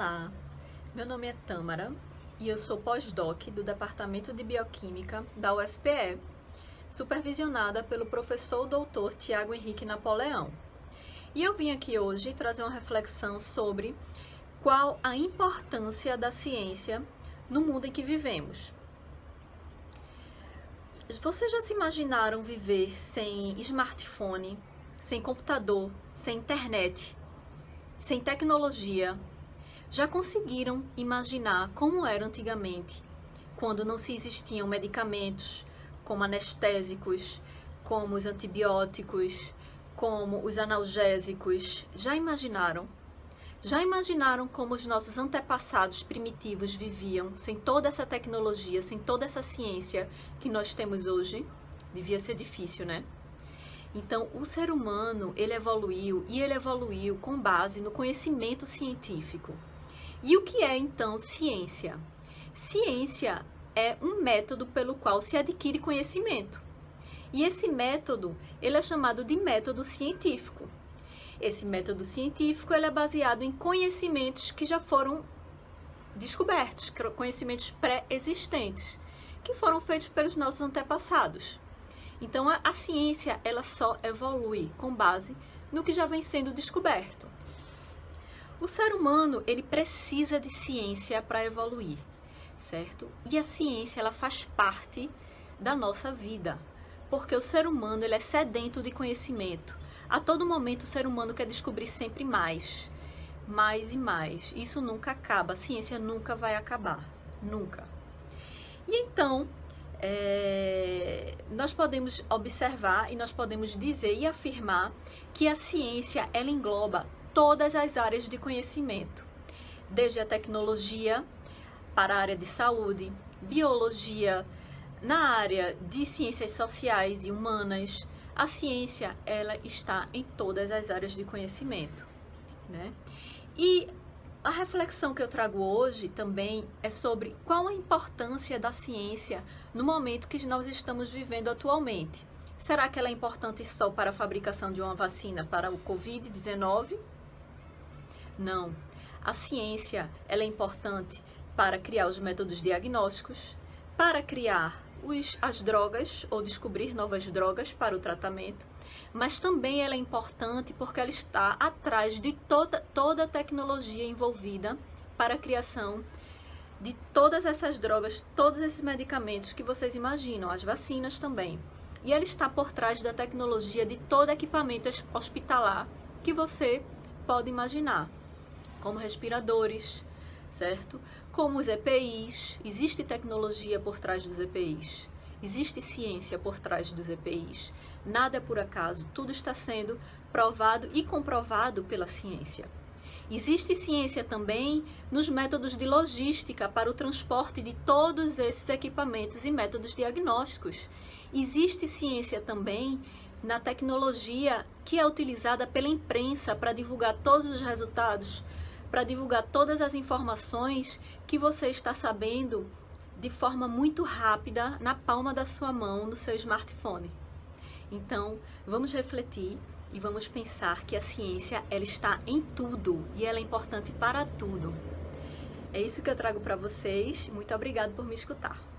Olá, meu nome é Tâmara e eu sou pós-doc do Departamento de Bioquímica da UFPE, supervisionada pelo professor doutor Tiago Henrique Napoleão. E eu vim aqui hoje trazer uma reflexão sobre qual a importância da ciência no mundo em que vivemos. Vocês já se imaginaram viver sem smartphone, sem computador, sem internet, sem tecnologia? Já conseguiram imaginar como era antigamente, quando não se existiam medicamentos como anestésicos, como os antibióticos, como os analgésicos? Já imaginaram? Já imaginaram como os nossos antepassados primitivos viviam sem toda essa tecnologia, sem toda essa ciência que nós temos hoje? Devia ser difícil, né? Então, o ser humano, ele evoluiu e ele evoluiu com base no conhecimento científico. E o que é então ciência? Ciência é um método pelo qual se adquire conhecimento. E esse método, ele é chamado de método científico. Esse método científico ele é baseado em conhecimentos que já foram descobertos, conhecimentos pré-existentes, que foram feitos pelos nossos antepassados. Então a, a ciência ela só evolui com base no que já vem sendo descoberto. O ser humano ele precisa de ciência para evoluir, certo? E a ciência ela faz parte da nossa vida, porque o ser humano ele é sedento de conhecimento. A todo momento o ser humano quer descobrir sempre mais, mais e mais. Isso nunca acaba, a ciência nunca vai acabar, nunca. E então, é, nós podemos observar e nós podemos dizer e afirmar que a ciência ela engloba todas as áreas de conhecimento, desde a tecnologia para a área de saúde, biologia, na área de ciências sociais e humanas, a ciência ela está em todas as áreas de conhecimento, né? E a reflexão que eu trago hoje também é sobre qual a importância da ciência no momento que nós estamos vivendo atualmente. Será que ela é importante só para a fabricação de uma vacina para o COVID-19? Não. A ciência ela é importante para criar os métodos diagnósticos, para criar os, as drogas ou descobrir novas drogas para o tratamento, mas também ela é importante porque ela está atrás de toda, toda a tecnologia envolvida para a criação de todas essas drogas, todos esses medicamentos que vocês imaginam, as vacinas também. E ela está por trás da tecnologia de todo equipamento hospitalar que você pode imaginar, como respiradores, certo? Como os EPIs, existe tecnologia por trás dos EPIs, existe ciência por trás dos EPIs. Nada é por acaso, tudo está sendo provado e comprovado pela ciência. Existe ciência também nos métodos de logística para o transporte de todos esses equipamentos e métodos diagnósticos. Existe ciência também na tecnologia que é utilizada pela imprensa para divulgar todos os resultados para divulgar todas as informações que você está sabendo de forma muito rápida na palma da sua mão no seu smartphone. Então, vamos refletir e vamos pensar que a ciência ela está em tudo e ela é importante para tudo. É isso que eu trago para vocês. Muito obrigada por me escutar.